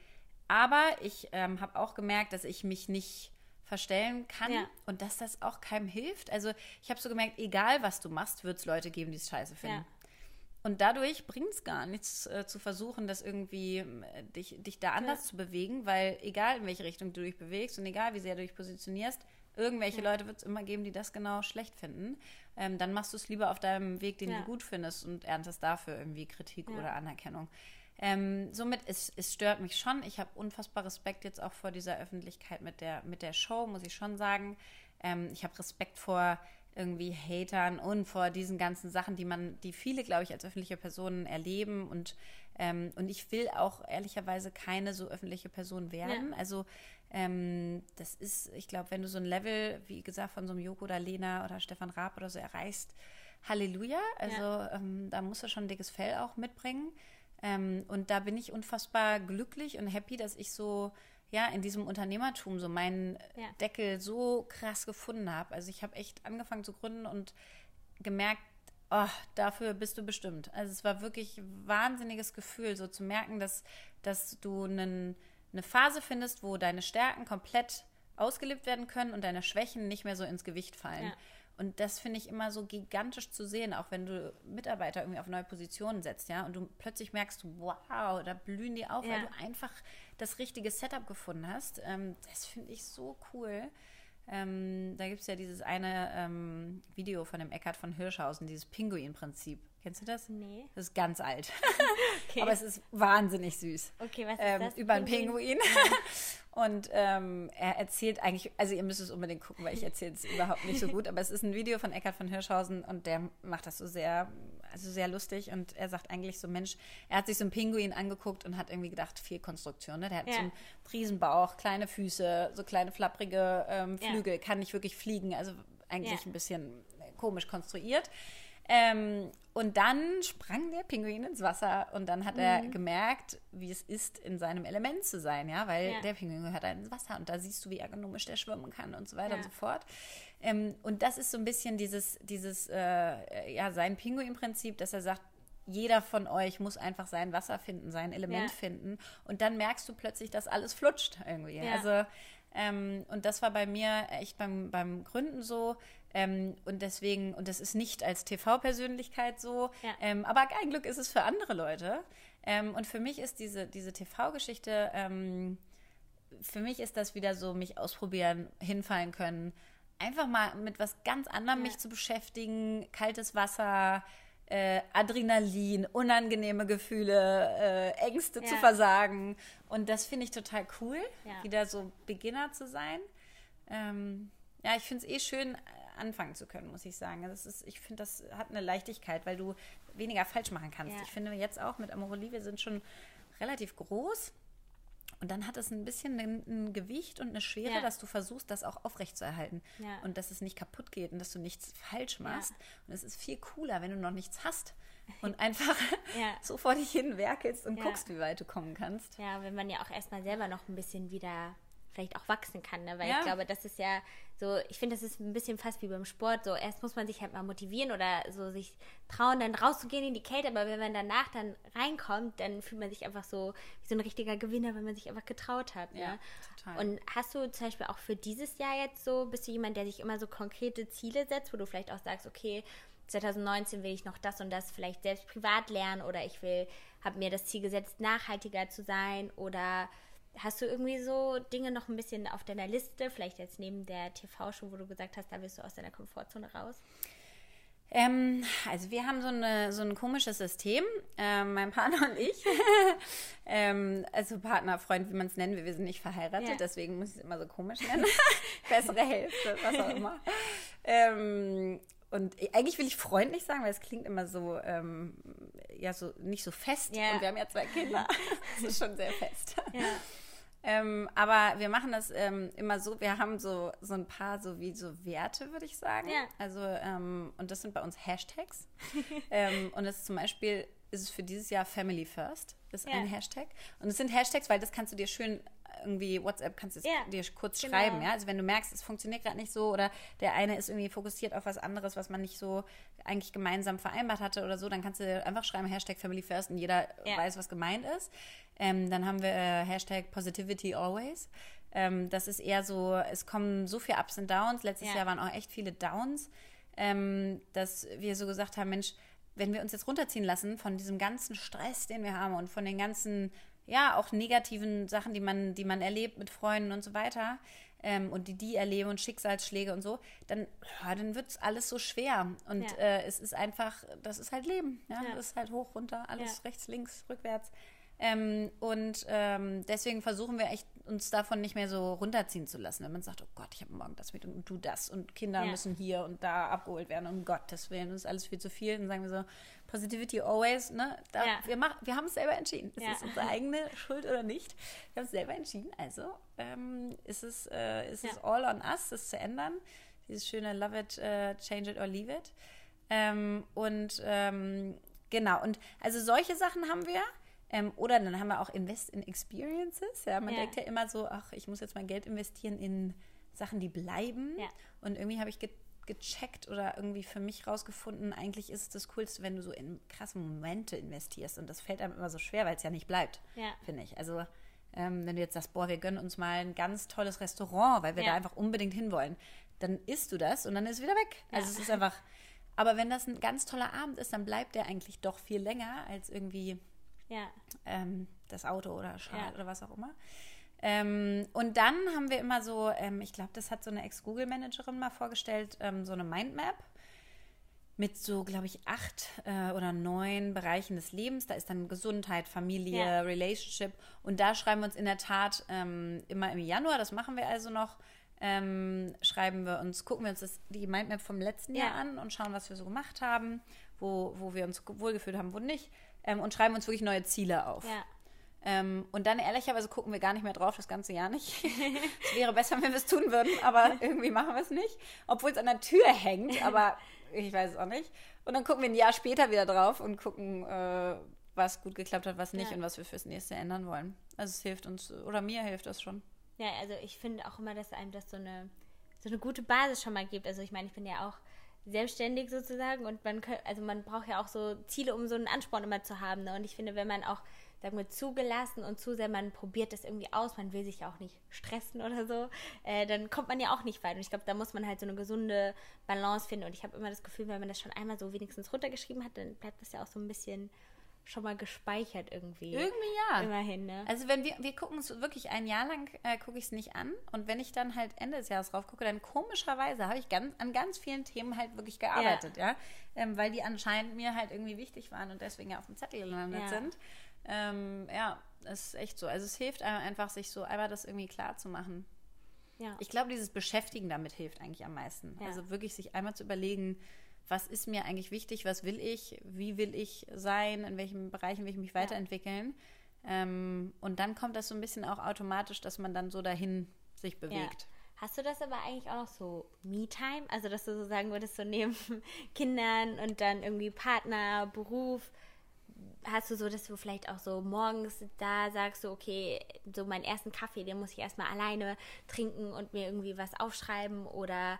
aber ich ähm, habe auch gemerkt, dass ich mich nicht verstellen kann ja. und dass das auch keinem hilft. Also ich habe so gemerkt, egal was du machst, wird es Leute geben, die es scheiße finden. Ja. Und dadurch bringt es gar nichts äh, zu versuchen, das irgendwie äh, dich, dich da anders zu bewegen, weil egal in welche Richtung du dich bewegst und egal wie sehr du dich positionierst, Irgendwelche ja. Leute wird es immer geben, die das genau schlecht finden. Ähm, dann machst du es lieber auf deinem Weg, den ja. du gut findest und erntest dafür irgendwie Kritik ja. oder Anerkennung. Ähm, somit, es, es stört mich schon. Ich habe unfassbar Respekt jetzt auch vor dieser Öffentlichkeit mit der, mit der Show, muss ich schon sagen. Ähm, ich habe Respekt vor irgendwie Hatern und vor diesen ganzen Sachen, die man, die viele, glaube ich, als öffentliche Personen erleben und ähm, und ich will auch ehrlicherweise keine so öffentliche Person werden. Ja. Also ähm, das ist, ich glaube, wenn du so ein Level, wie gesagt, von so einem Joko oder Lena oder Stefan Raab oder so erreichst, Halleluja. Also ja. ähm, da musst du schon ein dickes Fell auch mitbringen. Ähm, und da bin ich unfassbar glücklich und happy, dass ich so ja in diesem Unternehmertum so meinen ja. Deckel so krass gefunden habe. Also ich habe echt angefangen zu gründen und gemerkt, oh, dafür bist du bestimmt. Also es war wirklich ein wahnsinniges Gefühl, so zu merken, dass, dass du einen eine Phase findest, wo deine Stärken komplett ausgelebt werden können und deine Schwächen nicht mehr so ins Gewicht fallen. Ja. Und das finde ich immer so gigantisch zu sehen, auch wenn du Mitarbeiter irgendwie auf neue Positionen setzt, ja, und du plötzlich merkst, wow, da blühen die auf, ja. weil du einfach das richtige Setup gefunden hast. Ähm, das finde ich so cool. Ähm, da gibt es ja dieses eine ähm, Video von dem Eckhard von Hirschhausen, dieses Pinguin-Prinzip. Kennst du das? Nee. Das ist ganz alt. okay. Aber es ist wahnsinnig süß. Okay, was ist ähm, das? Über einen Pinguin. Ja. Und ähm, er erzählt eigentlich, also ihr müsst es unbedingt gucken, weil ich erzähle es überhaupt nicht so gut, aber es ist ein Video von Eckhard von Hirschhausen und der macht das so sehr, also sehr lustig und er sagt eigentlich so, Mensch, er hat sich so einen Pinguin angeguckt und hat irgendwie gedacht, viel Konstruktion, ne? Der hat ja. so einen Riesenbauch, kleine Füße, so kleine flapprige ähm, Flügel, ja. kann nicht wirklich fliegen, also eigentlich ein bisschen komisch konstruiert. Ähm, und dann sprang der Pinguin ins Wasser und dann hat mhm. er gemerkt, wie es ist, in seinem Element zu sein, ja, weil ja. der Pinguin gehört ins Wasser und da siehst du, wie ergonomisch der schwimmen kann und so weiter ja. und so fort. Ähm, und das ist so ein bisschen dieses, dieses äh, ja, sein Pinguin-Prinzip, dass er sagt, jeder von euch muss einfach sein Wasser finden, sein Element ja. finden. Und dann merkst du plötzlich, dass alles flutscht irgendwie. Also, ähm, und das war bei mir echt beim, beim Gründen so. Ähm, und deswegen, und das ist nicht als TV-Persönlichkeit so, ja. ähm, aber ein Glück ist es für andere Leute. Ähm, und für mich ist diese, diese TV-Geschichte, ähm, für mich ist das wieder so, mich ausprobieren, hinfallen können, einfach mal mit was ganz anderem ja. mich zu beschäftigen, kaltes Wasser, äh, Adrenalin, unangenehme Gefühle, äh, Ängste ja. zu versagen. Und das finde ich total cool, wieder so Beginner zu sein. Ähm, ja, ich finde es eh schön, anfangen zu können, muss ich sagen. Das ist, ich finde, das hat eine Leichtigkeit, weil du weniger falsch machen kannst. Ja. Ich finde jetzt auch mit Amorelie, wir sind schon relativ groß. Und dann hat es ein bisschen ein, ein Gewicht und eine Schwere, ja. dass du versuchst, das auch aufrechtzuerhalten. Ja. Und dass es nicht kaputt geht und dass du nichts falsch machst. Und es ist viel cooler, wenn du noch nichts hast und einfach so vor dich hin werkelst und guckst, wie weit du kommen kannst. Ja, wenn man ja auch erstmal selber noch ein bisschen wieder vielleicht auch wachsen kann, ne? weil ja. ich glaube, das ist ja so, ich finde, das ist ein bisschen fast wie beim Sport, so erst muss man sich halt mal motivieren oder so sich trauen, dann rauszugehen in die Kälte, aber wenn man danach dann reinkommt, dann fühlt man sich einfach so wie so ein richtiger Gewinner, wenn man sich einfach getraut hat. Ne? Ja, total. Und hast du zum Beispiel auch für dieses Jahr jetzt so, bist du jemand, der sich immer so konkrete Ziele setzt, wo du vielleicht auch sagst, okay, 2019 will ich noch das und das vielleicht selbst privat lernen oder ich will, habe mir das Ziel gesetzt, nachhaltiger zu sein oder Hast du irgendwie so Dinge noch ein bisschen auf deiner Liste, vielleicht jetzt neben der TV-Show, wo du gesagt hast, da willst du aus deiner Komfortzone raus? Ähm, also wir haben so, eine, so ein komisches System, ähm, mein Partner und ich. ähm, also Partner, Freund, wie man es nennen will, wir sind nicht verheiratet, ja. deswegen muss ich es immer so komisch nennen. Bessere Hälfte, was auch immer. Ähm, und eigentlich will ich freundlich sagen, weil es klingt immer so, ähm, ja, so nicht so fest. Ja. Und wir haben ja zwei Kinder. das ist schon sehr fest. Ja. Ähm, aber wir machen das ähm, immer so, wir haben so, so ein paar so wie so Werte, würde ich sagen. Ja. Also, ähm, und das sind bei uns Hashtags. Ähm, und das ist zum Beispiel, ist es für dieses Jahr Family First, ist ja. ein Hashtag. Und es sind Hashtags, weil das kannst du dir schön irgendwie WhatsApp kannst du ja, dir kurz genau. schreiben, ja. Also wenn du merkst, es funktioniert gerade nicht so oder der eine ist irgendwie fokussiert auf was anderes, was man nicht so eigentlich gemeinsam vereinbart hatte oder so, dann kannst du einfach schreiben Hashtag Family First und jeder ja. weiß, was gemeint ist. Ähm, dann haben wir äh, Hashtag Positivity Always. Ähm, das ist eher so, es kommen so viele Ups und Downs. Letztes ja. Jahr waren auch echt viele Downs, ähm, dass wir so gesagt haben, Mensch, wenn wir uns jetzt runterziehen lassen von diesem ganzen Stress, den wir haben und von den ganzen ja, auch negativen Sachen, die man, die man erlebt mit Freunden und so weiter ähm, und die die erleben und Schicksalsschläge und so, dann, ja, dann wird es alles so schwer. Und ja. äh, es ist einfach, das ist halt Leben. Ja? ja. Das ist halt hoch, runter, alles ja. rechts, links, rückwärts. Ähm, und ähm, deswegen versuchen wir echt, uns davon nicht mehr so runterziehen zu lassen. Wenn man sagt, oh Gott, ich habe morgen das mit und du das und Kinder müssen hier und da abgeholt werden, um Gottes Willen, das ist alles viel zu viel. Dann sagen wir so, Positivity always, ne? Da, ja. Wir, mach, wir haben es selber entschieden. Ist ja. es unsere eigene Schuld oder nicht? Wir haben es selber entschieden. Also ähm, ist, es, äh, ist ja. es all on us, das zu ändern. Dieses schöne Love it, uh, change it or leave it. Ähm, und ähm, genau, und also solche Sachen haben wir. Ähm, oder dann haben wir auch Invest in Experiences. Ja, man denkt ja immer so, ach, ich muss jetzt mein Geld investieren in Sachen, die bleiben. Und irgendwie habe ich gecheckt oder irgendwie für mich rausgefunden, eigentlich ist es das Coolste, wenn du so in krasse Momente investierst. Und das fällt einem immer so schwer, weil es ja nicht bleibt, ja. finde ich. Also ähm, wenn du jetzt sagst, boah, wir gönnen uns mal ein ganz tolles Restaurant, weil wir ja. da einfach unbedingt hinwollen, dann isst du das und dann ist es wieder weg. Also ja. es ist einfach, aber wenn das ein ganz toller Abend ist, dann bleibt der eigentlich doch viel länger als irgendwie ähm, das Auto oder Schal oder was auch immer. Ähm, und dann haben wir immer so, ähm, ich glaube, das hat so eine Ex-Google-Managerin mal vorgestellt, ähm, so eine Mindmap mit so, glaube ich, acht äh, oder neun Bereichen des Lebens. Da ist dann Gesundheit, Familie, ja. Relationship. Und da schreiben wir uns in der Tat ähm, immer im Januar, das machen wir also noch, ähm, schreiben wir uns, gucken wir uns das, die Mindmap vom letzten ja. Jahr an und schauen, was wir so gemacht haben, wo, wo wir uns wohlgefühlt haben, wo nicht. Ähm, und schreiben uns wirklich neue Ziele auf. Ja. Ähm, und dann ehrlicherweise gucken wir gar nicht mehr drauf, das ganze Jahr nicht. es wäre besser, wenn wir es tun würden, aber irgendwie machen wir es nicht. Obwohl es an der Tür hängt, aber ich weiß es auch nicht. Und dann gucken wir ein Jahr später wieder drauf und gucken, äh, was gut geklappt hat, was nicht ja. und was wir fürs nächste ändern wollen. Also es hilft uns, oder mir hilft das schon. Ja, also ich finde auch immer, dass einem das so eine, so eine gute Basis schon mal gibt. Also ich meine, ich bin ja auch selbstständig sozusagen und man kann, also man braucht ja auch so Ziele, um so einen Ansporn immer zu haben. Ne? Und ich finde, wenn man auch sagen wir, zugelassen und zu sehr, man probiert das irgendwie aus, man will sich ja auch nicht stressen oder so, äh, dann kommt man ja auch nicht weit. Und ich glaube, da muss man halt so eine gesunde Balance finden. Und ich habe immer das Gefühl, wenn man das schon einmal so wenigstens runtergeschrieben hat, dann bleibt das ja auch so ein bisschen schon mal gespeichert irgendwie. Irgendwie ja. Immerhin, ne? Also wenn wir, wir gucken es wirklich ein Jahr lang, äh, gucke ich es nicht an. Und wenn ich dann halt Ende des Jahres drauf gucke, dann komischerweise habe ich ganz, an ganz vielen Themen halt wirklich gearbeitet, ja. ja? Ähm, weil die anscheinend mir halt irgendwie wichtig waren und deswegen ja auf dem Zettel gelandet ja. sind. Ähm, ja, es ist echt so. Also es hilft einem einfach, sich so einmal das irgendwie klar zu machen. Ja. Ich glaube, dieses Beschäftigen damit hilft eigentlich am meisten. Ja. Also wirklich sich einmal zu überlegen, was ist mir eigentlich wichtig, was will ich, wie will ich sein, in welchen Bereichen will ich mich weiterentwickeln. Ja. Ähm, und dann kommt das so ein bisschen auch automatisch, dass man dann so dahin sich bewegt. Hast du das aber eigentlich auch noch so Me-Time? Also, dass du so sagen würdest, so neben Kindern und dann irgendwie Partner, Beruf, hast du so, dass du vielleicht auch so morgens da sagst, so, okay, so meinen ersten Kaffee, den muss ich erstmal alleine trinken und mir irgendwie was aufschreiben oder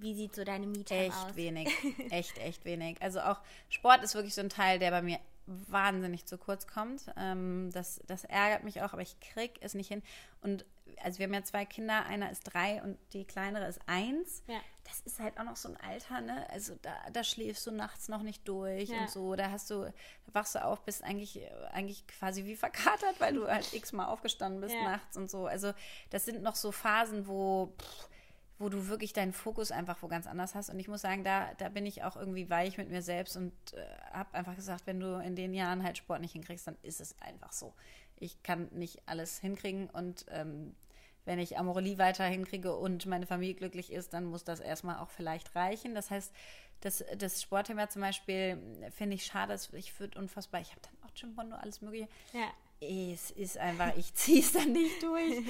wie sieht so deine Miete aus? Echt wenig, echt, echt wenig. Also auch Sport ist wirklich so ein Teil, der bei mir wahnsinnig zu kurz kommt. Ähm, das, das ärgert mich auch, aber ich krieg es nicht hin. Und also wir haben ja zwei Kinder, einer ist drei und die kleinere ist eins. Ja. Das ist halt auch noch so ein Alter, ne? Also da, da schläfst du nachts noch nicht durch ja. und so. Da hast du, da wachst du auf, bist eigentlich, eigentlich quasi wie verkatert, weil du halt x-mal aufgestanden bist ja. nachts und so. Also das sind noch so Phasen, wo. Pff, wo du wirklich deinen Fokus einfach wo ganz anders hast. Und ich muss sagen, da, da bin ich auch irgendwie weich mit mir selbst und äh, habe einfach gesagt, wenn du in den Jahren halt Sport nicht hinkriegst, dann ist es einfach so. Ich kann nicht alles hinkriegen und ähm, wenn ich Amorelie weiter hinkriege und meine Familie glücklich ist, dann muss das erstmal auch vielleicht reichen. Das heißt, das, das Sportthema zum Beispiel finde ich schade, ich würde unfassbar, ich habe dann auch Gymbondo, alles mögliche. Ja. Es ist einfach, ich ziehe es dann nicht durch.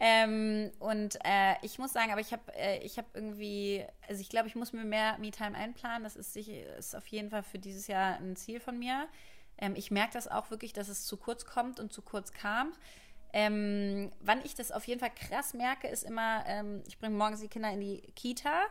ähm, und äh, ich muss sagen, aber ich habe äh, ich hab irgendwie, also ich glaube, ich muss mir mehr Me-Time einplanen. Das ist, sicher, ist auf jeden Fall für dieses Jahr ein Ziel von mir. Ähm, ich merke das auch wirklich, dass es zu kurz kommt und zu kurz kam. Ähm, wann ich das auf jeden Fall krass merke, ist immer, ähm, ich bringe morgens die Kinder in die Kita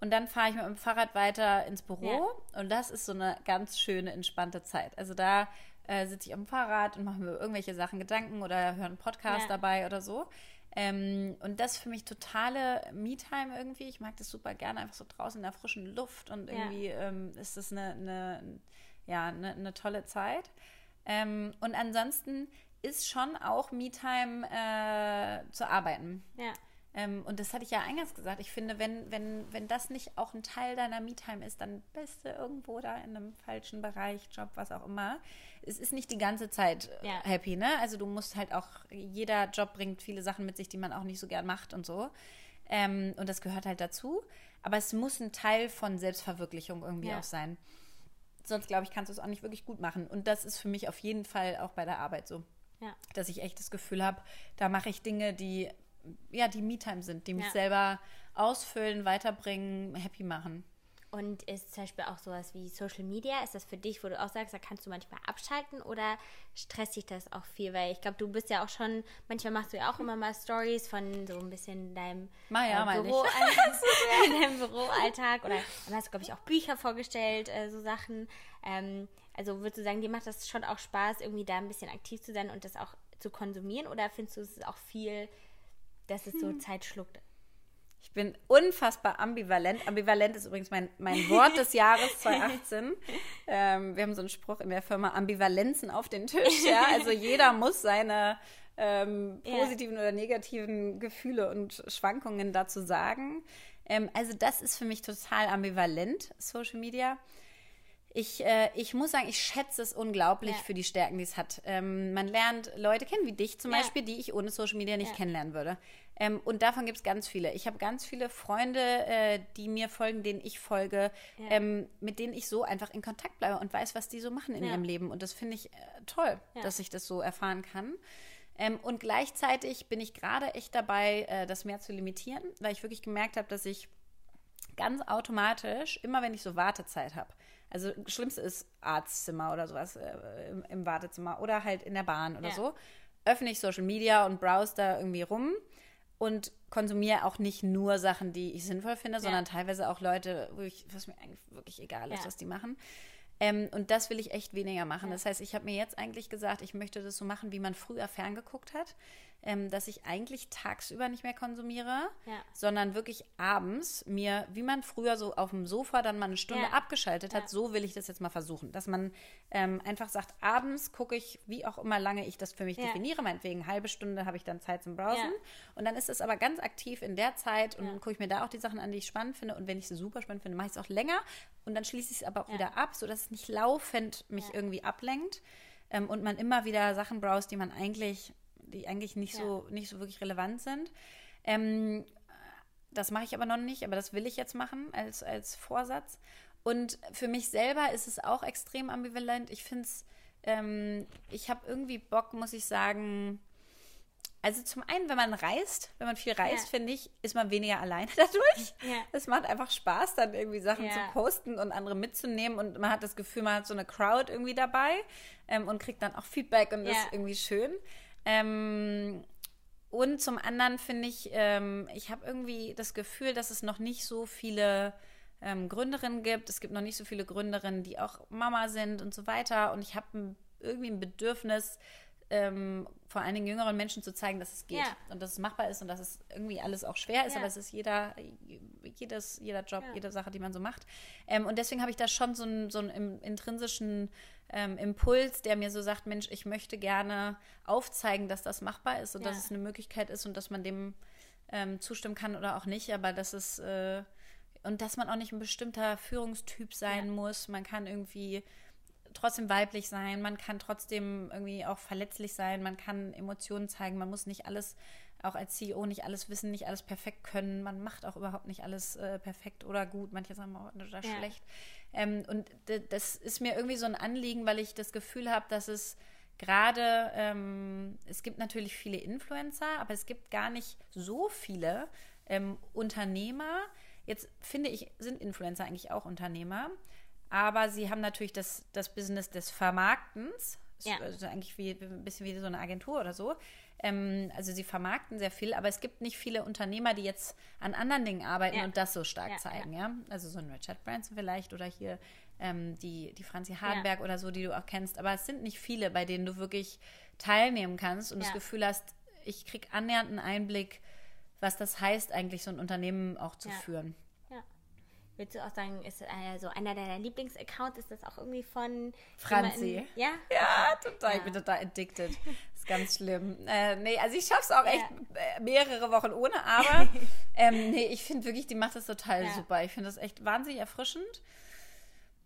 und dann fahre ich mit dem Fahrrad weiter ins Büro. Ja. Und das ist so eine ganz schöne, entspannte Zeit. Also da äh, sitze ich am Fahrrad und mache mir irgendwelche Sachen Gedanken oder höre einen Podcast ja. dabei oder so. Ähm, und das ist für mich totale Me-Time irgendwie. Ich mag das super gerne, einfach so draußen in der frischen Luft und irgendwie ja. ähm, ist das eine, eine ja, eine, eine tolle Zeit. Ähm, und ansonsten ist schon auch Me-Time äh, zu arbeiten. Ja. Ähm, und das hatte ich ja eingangs gesagt. Ich finde, wenn, wenn, wenn das nicht auch ein Teil deiner Me-Time ist, dann bist du irgendwo da in einem falschen Bereich, Job, was auch immer. Es ist nicht die ganze Zeit äh, ja. happy, ne? Also du musst halt auch, jeder Job bringt viele Sachen mit sich, die man auch nicht so gern macht und so. Ähm, und das gehört halt dazu. Aber es muss ein Teil von Selbstverwirklichung irgendwie ja. auch sein. Sonst, glaube ich, kannst du es auch nicht wirklich gut machen. Und das ist für mich auf jeden Fall auch bei der Arbeit so. Ja. Dass ich echt das Gefühl habe, da mache ich Dinge, die ja, die Me-Time sind, die mich ja. selber ausfüllen, weiterbringen, happy machen. Und ist zum Beispiel auch sowas wie Social Media, ist das für dich, wo du auch sagst, da kannst du manchmal abschalten oder stresst dich das auch viel? Weil ich glaube, du bist ja auch schon, manchmal machst du ja auch immer mal Stories von so ein bisschen deinem ja, äh, Büro, in deinem Büroalltag oder dann hast du, glaube ich, auch Bücher vorgestellt, äh, so Sachen. Ähm, also würdest du sagen, dir macht das schon auch Spaß, irgendwie da ein bisschen aktiv zu sein und das auch zu konsumieren oder findest du es auch viel, dass es so hm. Zeit schluckt? Ich bin unfassbar ambivalent. Ambivalent ist übrigens mein, mein Wort des Jahres 2018. ähm, wir haben so einen Spruch in der Firma, Ambivalenzen auf den Tisch. Ja? Also jeder muss seine ähm, positiven ja. oder negativen Gefühle und Schwankungen dazu sagen. Ähm, also das ist für mich total ambivalent, Social Media. Ich, äh, ich muss sagen, ich schätze es unglaublich ja. für die Stärken, die es hat. Ähm, man lernt Leute kennen, wie dich zum ja. Beispiel, die ich ohne Social Media nicht ja. kennenlernen würde. Ähm, und davon gibt es ganz viele. Ich habe ganz viele Freunde, äh, die mir folgen, denen ich folge, ähm, mit denen ich so einfach in Kontakt bleibe und weiß, was die so machen in ihrem Leben. Und das finde ich äh, toll, dass ich das so erfahren kann. Ähm, und gleichzeitig bin ich gerade echt dabei, äh, das mehr zu limitieren, weil ich wirklich gemerkt habe, dass ich ganz automatisch, immer wenn ich so Wartezeit habe, also das Schlimmste ist Arztzimmer oder sowas äh, im, im, Wartezimmer oder halt in der Bahn oder ja. so. Öffne ich Social Media und browse da irgendwie rum und konsumiere auch nicht nur Sachen, die ich sinnvoll finde, ja. sondern teilweise auch Leute, wo ich, was mir eigentlich wirklich egal ist, ja. was die machen. Ähm, und das will ich echt weniger machen. Das heißt, ich habe mir jetzt eigentlich gesagt, ich möchte das so machen, wie man früher ferngeguckt hat ähm, dass ich eigentlich tagsüber nicht mehr konsumiere, ja. sondern wirklich abends mir, wie man früher so auf dem Sofa dann mal eine Stunde ja. abgeschaltet hat, ja. so will ich das jetzt mal versuchen. Dass man ähm, einfach sagt, abends gucke ich, wie auch immer lange ich das für mich definiere, meinetwegen halbe Stunde habe ich dann Zeit zum Browsen. Und dann ist es aber ganz aktiv in der Zeit und dann gucke ich mir da auch die Sachen an, die ich spannend finde. Und wenn ich sie super spannend finde, mache ich es auch länger und dann schließe ich es aber auch wieder ab, sodass es nicht laufend mich irgendwie ablenkt. Ähm, und man immer wieder Sachen browst, die man eigentlich die eigentlich nicht ja. so nicht so wirklich relevant sind. Ähm, das mache ich aber noch nicht, aber das will ich jetzt machen als, als Vorsatz. Und für mich selber ist es auch extrem ambivalent. Ich finde es, ähm, ich habe irgendwie Bock, muss ich sagen. Also zum einen, wenn man reist, wenn man viel reist, ja. finde ich, ist man weniger alleine dadurch. Ja. Es macht einfach Spaß, dann irgendwie Sachen ja. zu posten und andere mitzunehmen und man hat das Gefühl, man hat so eine Crowd irgendwie dabei ähm, und kriegt dann auch Feedback und ja. ist irgendwie schön. Ähm, und zum anderen finde ich, ähm, ich habe irgendwie das Gefühl, dass es noch nicht so viele ähm, Gründerinnen gibt. Es gibt noch nicht so viele Gründerinnen, die auch Mama sind und so weiter. Und ich habe irgendwie ein Bedürfnis, ähm, vor allen Dingen jüngeren Menschen zu zeigen, dass es geht ja. und dass es machbar ist und dass es irgendwie alles auch schwer ist, ja. aber es ist jeder, jedes, jeder Job, ja. jede Sache, die man so macht. Ähm, und deswegen habe ich da schon so einen, so einen intrinsischen ähm, Impuls, der mir so sagt, Mensch, ich möchte gerne aufzeigen, dass das machbar ist und dass es eine Möglichkeit ist und dass man dem ähm, zustimmen kann oder auch nicht, aber dass es äh, und dass man auch nicht ein bestimmter Führungstyp sein muss. Man kann irgendwie trotzdem weiblich sein, man kann trotzdem irgendwie auch verletzlich sein, man kann Emotionen zeigen, man muss nicht alles, auch als CEO, nicht alles wissen, nicht alles perfekt können, man macht auch überhaupt nicht alles äh, perfekt oder gut, manche sagen auch oder ja. schlecht. Ähm, und das ist mir irgendwie so ein Anliegen, weil ich das Gefühl habe, dass es gerade, ähm, es gibt natürlich viele Influencer, aber es gibt gar nicht so viele ähm, Unternehmer. Jetzt finde ich, sind Influencer eigentlich auch Unternehmer. Aber sie haben natürlich das, das Business des Vermarktens. Ja. Also eigentlich wie, ein bisschen wie so eine Agentur oder so. Ähm, also sie vermarkten sehr viel, aber es gibt nicht viele Unternehmer, die jetzt an anderen Dingen arbeiten ja. und das so stark ja, zeigen, ja. Also so ein Richard Branson vielleicht oder hier ähm, die, die Franzi Hardenberg oder so, die du auch kennst. Aber es sind nicht viele, bei denen du wirklich teilnehmen kannst und das Gefühl hast, ich kriege annähernd einen Einblick, was das heißt, eigentlich so ein Unternehmen auch zu führen. Willst du auch sagen, ist äh, so einer deiner Lieblingsaccounts, ist das auch irgendwie von Franzi? ja? Ja, total. Ja. Ich bin total addicted. Ist ganz schlimm. Äh, nee, also ich schaffe es auch echt ja. mehrere Wochen ohne, aber ähm, nee, ich finde wirklich, die macht das total ja. super. Ich finde das echt wahnsinnig erfrischend.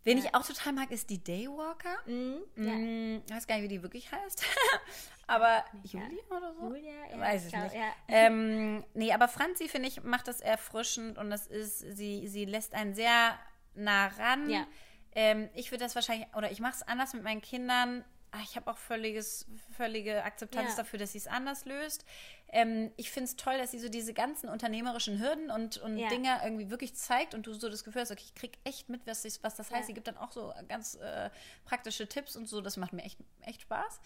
Wen ja. ich auch total mag, ist die Daywalker. Mhm, ja. mm, ich weiß gar nicht, wie die wirklich heißt. aber nicht, Julia ja. oder so? Julia, ja, weiß ich nicht. Ja. Ähm, nee, aber Franzi, finde ich, macht das erfrischend und das ist, sie, sie lässt einen sehr nah ran. Ja. Ähm, ich würde das wahrscheinlich, oder ich mache es anders mit meinen Kindern. Ach, ich habe auch völliges, völlige Akzeptanz ja. dafür, dass sie es anders löst. Ähm, ich finde es toll, dass sie so diese ganzen unternehmerischen Hürden und, und ja. Dinge irgendwie wirklich zeigt und du so das Gefühl hast, okay, ich krieg echt mit, was, ich, was das heißt. Ja. Sie gibt dann auch so ganz äh, praktische Tipps und so. Das macht mir echt, echt Spaß.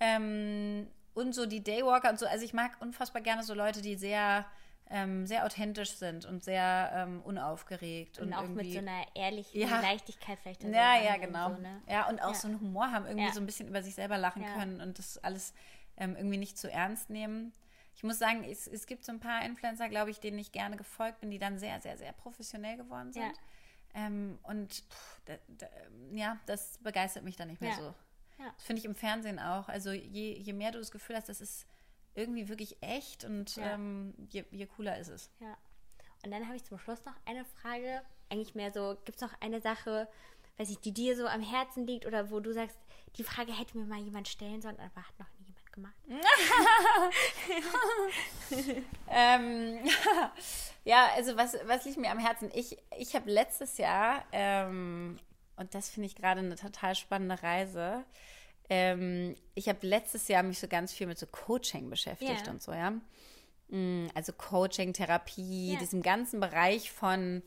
Ähm, und so die Daywalker und so. Also ich mag unfassbar gerne so Leute, die sehr ähm, sehr authentisch sind und sehr ähm, unaufgeregt. Und, und auch mit so einer ehrlichen ja. Leichtigkeit vielleicht. Ja, ja, genau. So, ne? Ja, und auch ja. so einen Humor haben, irgendwie ja. so ein bisschen über sich selber lachen können und das alles ähm, irgendwie nicht zu ernst nehmen. Ich muss sagen, es, es gibt so ein paar Influencer, glaube ich, denen ich gerne gefolgt bin, die dann sehr, sehr, sehr professionell geworden sind. Ähm, und pff, da, da, ja, das begeistert mich dann nicht mehr so. Das finde ich im Fernsehen auch. Also je, je mehr du das Gefühl hast, das ist irgendwie wirklich echt und ja. ähm, je, je cooler ist es. Ja. Und dann habe ich zum Schluss noch eine Frage. Eigentlich mehr so, gibt es noch eine Sache, weiß ich, die dir so am Herzen liegt oder wo du sagst, die Frage hätte mir mal jemand stellen sollen, aber hat noch nie jemand gemacht. ähm, ja, also was, was liegt mir am Herzen? Ich, ich habe letztes Jahr, ähm, und das finde ich gerade eine total spannende Reise, ähm, ich habe letztes Jahr mich so ganz viel mit so Coaching beschäftigt yeah. und so, ja. Mm, also Coaching, Therapie, yeah. diesem ganzen Bereich von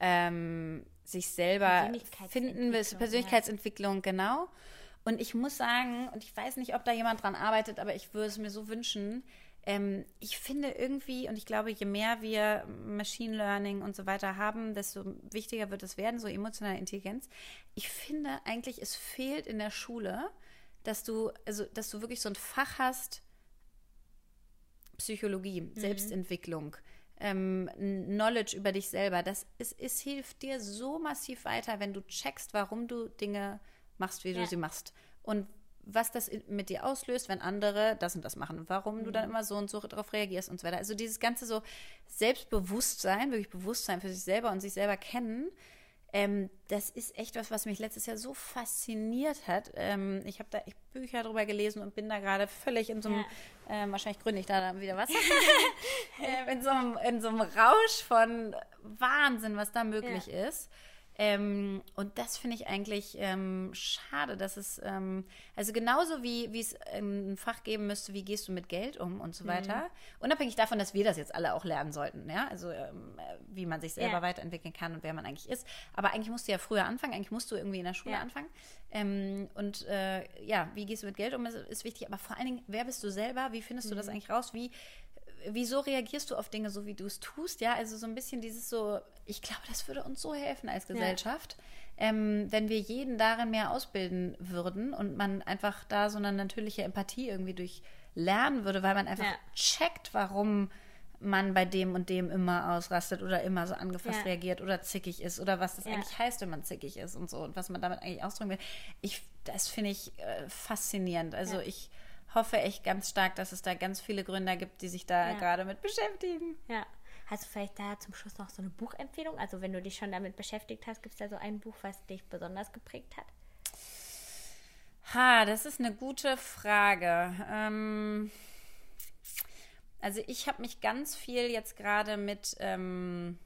ähm, sich selber finden, Persönlichkeitsentwicklung, ja. genau. Und ich muss sagen, und ich weiß nicht, ob da jemand dran arbeitet, aber ich würde es mir so wünschen, ähm, ich finde irgendwie, und ich glaube, je mehr wir Machine Learning und so weiter haben, desto wichtiger wird es werden, so emotionale Intelligenz. Ich finde eigentlich, es fehlt in der Schule, dass du, also, dass du wirklich so ein Fach hast, Psychologie, mhm. Selbstentwicklung, ähm, Knowledge über dich selber. Das ist, es hilft dir so massiv weiter, wenn du checkst, warum du Dinge machst, wie ja. du sie machst. Und was das mit dir auslöst, wenn andere das und das machen warum mhm. du dann mhm. immer so und so darauf reagierst und so weiter. Also dieses ganze so Selbstbewusstsein, wirklich Bewusstsein für sich selber und sich selber kennen, ähm, das ist echt was, was mich letztes Jahr so fasziniert hat. Ähm, ich habe da echt Bücher drüber gelesen und bin da gerade völlig in so einem, ja. äh, wahrscheinlich gründe ich da dann wieder was, äh, in, so einem, in so einem Rausch von Wahnsinn, was da möglich ja. ist. Ähm, und das finde ich eigentlich ähm, schade, dass es, ähm, also genauso wie, wie es ein Fach geben müsste, wie gehst du mit Geld um und so weiter, mhm. unabhängig davon, dass wir das jetzt alle auch lernen sollten, ja, also ähm, wie man sich selber ja. weiterentwickeln kann und wer man eigentlich ist. Aber eigentlich musst du ja früher anfangen, eigentlich musst du irgendwie in der Schule ja. anfangen. Ähm, und äh, ja, wie gehst du mit Geld um, ist, ist, wichtig, aber vor allen Dingen, wer bist du selber, wie findest mhm. du das mhm. eigentlich raus, wie wieso reagierst du auf Dinge so, wie du es tust? Ja, also so ein bisschen dieses so, ich glaube, das würde uns so helfen als Gesellschaft, ja. ähm, wenn wir jeden darin mehr ausbilden würden und man einfach da so eine natürliche Empathie irgendwie durch lernen würde, weil man einfach ja. checkt, warum man bei dem und dem immer ausrastet oder immer so angefasst ja. reagiert oder zickig ist oder was das ja. eigentlich heißt, wenn man zickig ist und so und was man damit eigentlich ausdrücken will. Ich, das finde ich äh, faszinierend. Also ich hoffe echt ganz stark, dass es da ganz viele Gründer gibt, die sich da ja. gerade mit beschäftigen. Ja. Hast du vielleicht da zum Schluss noch so eine Buchempfehlung? Also wenn du dich schon damit beschäftigt hast, gibt es da so ein Buch, was dich besonders geprägt hat? Ha, das ist eine gute Frage. Ähm, also ich habe mich ganz viel jetzt gerade mit ähm,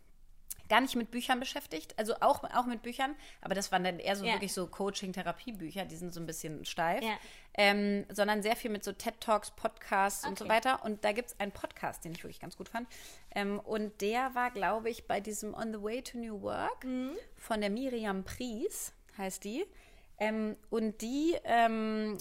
gar nicht mit Büchern beschäftigt, also auch, auch mit Büchern, aber das waren dann eher so ja. wirklich so Coaching-Therapie-Bücher, die sind so ein bisschen steif, ja. ähm, sondern sehr viel mit so TED-Talks, Podcasts okay. und so weiter. Und da gibt es einen Podcast, den ich wirklich ganz gut fand. Ähm, und der war, glaube ich, bei diesem On the Way to New Work mhm. von der Miriam Pries, heißt die. Ähm, und die ähm,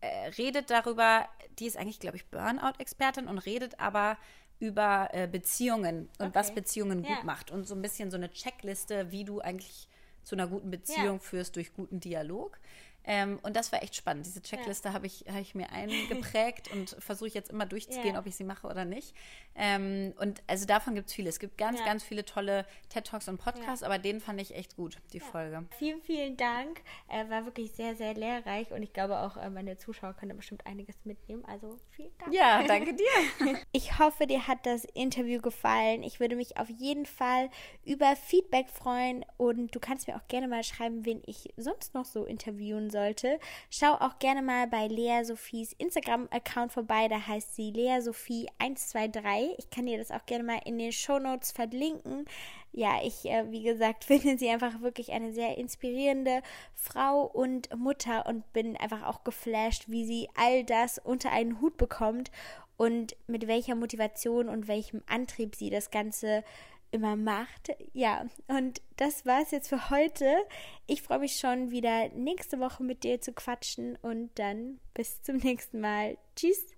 äh, redet darüber, die ist eigentlich, glaube ich, Burnout-Expertin und redet aber über äh, Beziehungen und okay. was Beziehungen gut ja. macht und so ein bisschen so eine Checkliste, wie du eigentlich zu einer guten Beziehung ja. führst durch guten Dialog. Ähm, und das war echt spannend. Diese Checkliste ja. habe ich, hab ich mir eingeprägt und versuche jetzt immer durchzugehen, ja. ob ich sie mache oder nicht. Ähm, und also davon gibt es viele. Es gibt ganz, ja. ganz viele tolle TED Talks und Podcasts, aber den fand ich echt gut, die Folge. Vielen, vielen Dank. Äh, war wirklich sehr, sehr lehrreich und ich glaube auch, äh, meine Zuschauer können bestimmt einiges mitnehmen. Also vielen Dank. Ja, danke dir. ich hoffe, dir hat das Interview gefallen. Ich würde mich auf jeden Fall über Feedback freuen und du kannst mir auch gerne mal schreiben, wen ich sonst noch so interviewen soll sollte, schau auch gerne mal bei Lea Sophies Instagram-Account vorbei. Da heißt sie Lea Sophie 123. Ich kann dir das auch gerne mal in den Show Notes verlinken. Ja, ich, äh, wie gesagt, finde sie einfach wirklich eine sehr inspirierende Frau und Mutter und bin einfach auch geflasht, wie sie all das unter einen Hut bekommt und mit welcher Motivation und welchem Antrieb sie das Ganze immer macht. Ja, und das war es jetzt für heute. Ich freue mich schon wieder nächste Woche mit dir zu quatschen und dann bis zum nächsten Mal. Tschüss.